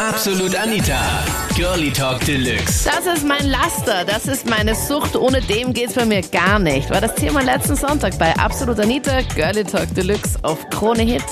Absolut Anita. Girlie Talk Deluxe. Das ist mein Laster, das ist meine Sucht. Ohne dem geht's bei mir gar nicht. War das Thema letzten Sonntag bei Absolut Anita, Girlie Talk Deluxe auf Krone Hit.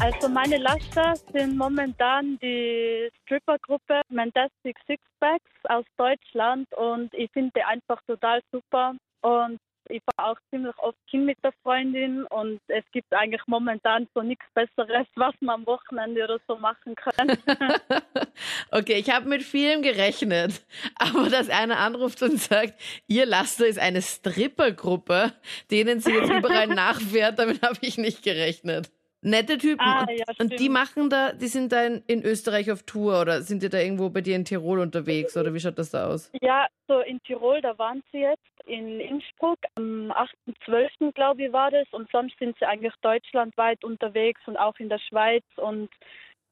Also meine Laster sind momentan die Strippergruppe Fantastic Sixpacks aus Deutschland und ich finde die einfach total super und ich fahre auch ziemlich oft hin mit der Freundin und es gibt eigentlich momentan so nichts Besseres, was man am Wochenende oder so machen kann. okay, ich habe mit vielem gerechnet, aber dass einer anruft und sagt, ihr Laster ist eine Strippergruppe, denen sie jetzt überall nachfährt, damit habe ich nicht gerechnet. Nette Typen. Ah, und, ja, und die machen da, die sind da in, in Österreich auf Tour oder sind die da irgendwo bei dir in Tirol unterwegs oder wie schaut das da aus? Ja, so in Tirol, da waren sie jetzt, in Innsbruck, am 8.12. glaube ich war das und sonst sind sie eigentlich deutschlandweit unterwegs und auch in der Schweiz und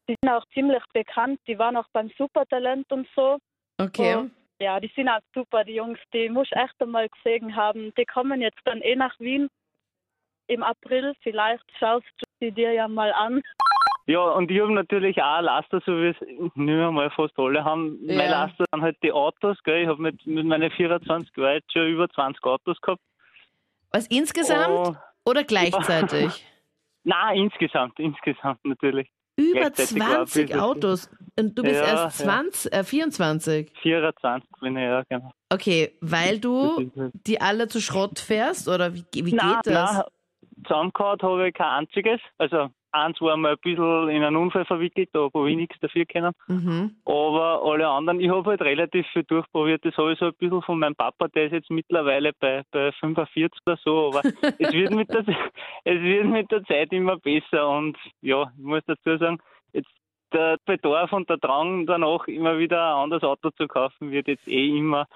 die sind auch ziemlich bekannt, die waren auch beim Supertalent und so. Okay. Und, ja, die sind auch super, die Jungs, die muss ich echt einmal gesehen haben. Die kommen jetzt dann eh nach Wien im April, vielleicht schaust du sie dir ja mal an. Ja, und ich habe natürlich auch ein Laster, so wie es nicht mehr mal fast alle haben. Ja. Mein Laster sind halt die Autos, gell. Ich habe mit, mit meinen 24 Jahren schon über 20 Autos gehabt. Was insgesamt Oh, oder gleichzeitig? nein, insgesamt, insgesamt natürlich. Über Gleichzeitig war ein 20 bisschen- Autos. Und du bist Ja, erst ja. 20, äh, 24. 24 bin ich, ja, genau. Okay, weil du halt- die alle zu Schrott fährst oder wie, wie nein, geht das? Nein, zusammengehauen habe ich kein einziges. Also, eins war mal ein bisschen in einen Unfall verwickelt, da habe ich nichts dafür können. Mhm. Aber alle anderen, ich habe halt relativ viel durchprobiert. Das habe ich so ein bisschen von meinem Papa, der ist jetzt mittlerweile bei, bei 45 oder so. Aber es, wird mit der, es wird mit der Zeit immer besser. Und ja, ich muss dazu sagen, jetzt der Bedarf und der Drang danach, immer wieder ein anderes Auto zu kaufen, wird jetzt eh immer,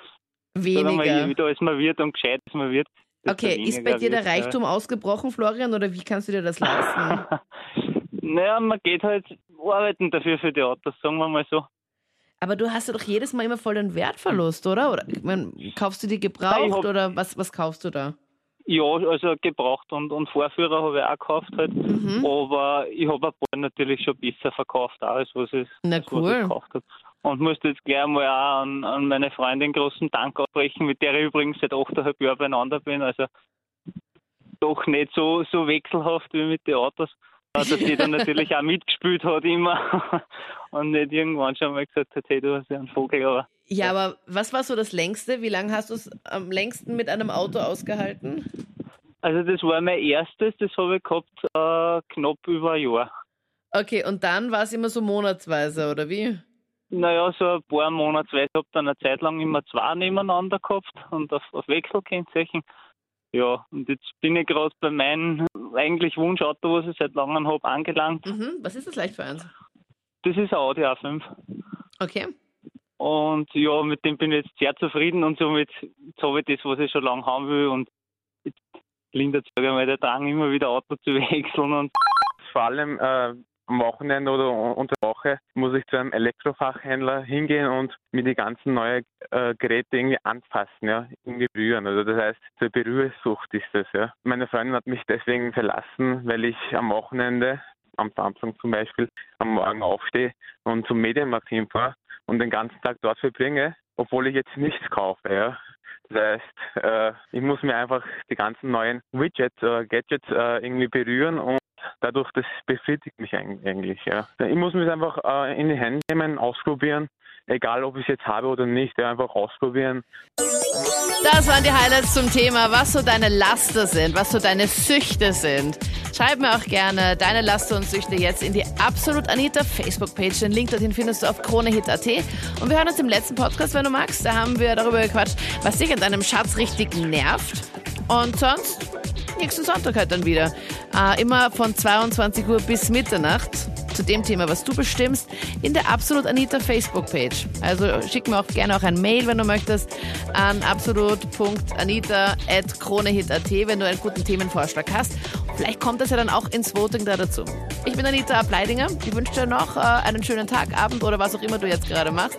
wir mal, je Weniger. wieder als man wird und gescheit als man wird. Okay, ist bei dir der wird, ja. Reichtum ausgebrochen, Florian, oder wie kannst du dir das leisten? naja, man geht halt arbeiten dafür für die Autos, sagen wir mal so. Aber du hast ja doch jedes Mal immer voll den Wertverlust, oder? Oder ich mein, kaufst du die gebraucht hab- oder was, was kaufst du da? Ja, also gebraucht und, und Vorführer habe ich auch gekauft halt. Mhm. Aber ich habe ein paar natürlich schon besser verkauft, als was ich, Na als was cool. ich gekauft habe. Und musste jetzt gleich mal auch an, an meine Freundin großen Dank aussprechen, mit der ich übrigens seit 8,5 Jahren beieinander bin. Also doch nicht so, so wechselhaft wie mit den Autos. Dass die dann natürlich auch mitgespielt hat immer und nicht irgendwann schon mal gesagt hat, hey, du hast ja einen Vogel, aber Ja, aber was war so das längste? Wie lange hast du es am längsten mit einem Auto ausgehalten? also das war mein erstes, das habe ich gehabt äh, knapp über ein Jahr. Okay, und dann war es immer so monatsweise, oder wie? Naja, so ein paar Monate, weil ich habe dann eine Zeit lang immer zwei nebeneinander gehabt und auf, auf Wechselkennzeichen. Ja, und jetzt bin ich gerade bei meinem eigentlich Wunschauto, was ich seit langem habe, angelangt. Mhm. Was ist das leicht für eins? Das ist ein Audi A5. Okay. Und ja, mit dem bin ich jetzt sehr zufrieden und somit jetzt habe ich das, was ich schon lange haben will und jetzt lindert sage ich mal der Drang, immer wieder Auto zu wechseln und vor allem äh, am Wochenende oder unter der Woche muss ich zu einem Elektrofachhändler hingehen und mir die ganzen neuen äh, Geräte irgendwie anfassen, ja, irgendwie berühren. Also das heißt, zur Berührsucht ist das, ja. Meine Freundin hat mich deswegen verlassen, weil ich am Wochenende, am Samstag zum Beispiel, am Morgen aufstehe und zum Medienmarkt hinfahre und den ganzen Tag dort verbringe, obwohl ich jetzt nichts kaufe, ja. Das heißt, äh, ich muss mir einfach die ganzen neuen Widgets, äh, Gadgets äh, irgendwie berühren und dadurch, das befriedigt mich eig- eigentlich. Ja. Ich muss mich einfach äh, in die Hände nehmen, ausprobieren, egal ob ich es jetzt habe oder nicht, ja, einfach ausprobieren. Das waren die Highlights zum Thema, was so deine Laster sind, was so deine Süchte sind. Schreib mir auch gerne deine Laster und Süchte jetzt in die Absolut Anita Facebook-Page. Den Link dorthin findest du auf kronehit.at. Und wir hören uns im letzten Podcast, wenn du magst. Da haben wir darüber gequatscht, was dich an deinem Schatz richtig nervt. Und sonst nächsten Sonntag halt dann wieder. Äh, immer von 22 Uhr bis Mitternacht zu dem Thema, was du bestimmst, in der Absolut Anita Facebook-Page. Also schick mir auch gerne auch ein Mail, wenn du möchtest, an absolut.anita.kronehit.at, wenn du einen guten Themenvorschlag hast. Vielleicht kommt das ja dann auch ins Voting da dazu. Ich bin Anita Ableidinger. Ich wünsche dir noch äh, einen schönen Tag, Abend oder was auch immer du jetzt gerade machst.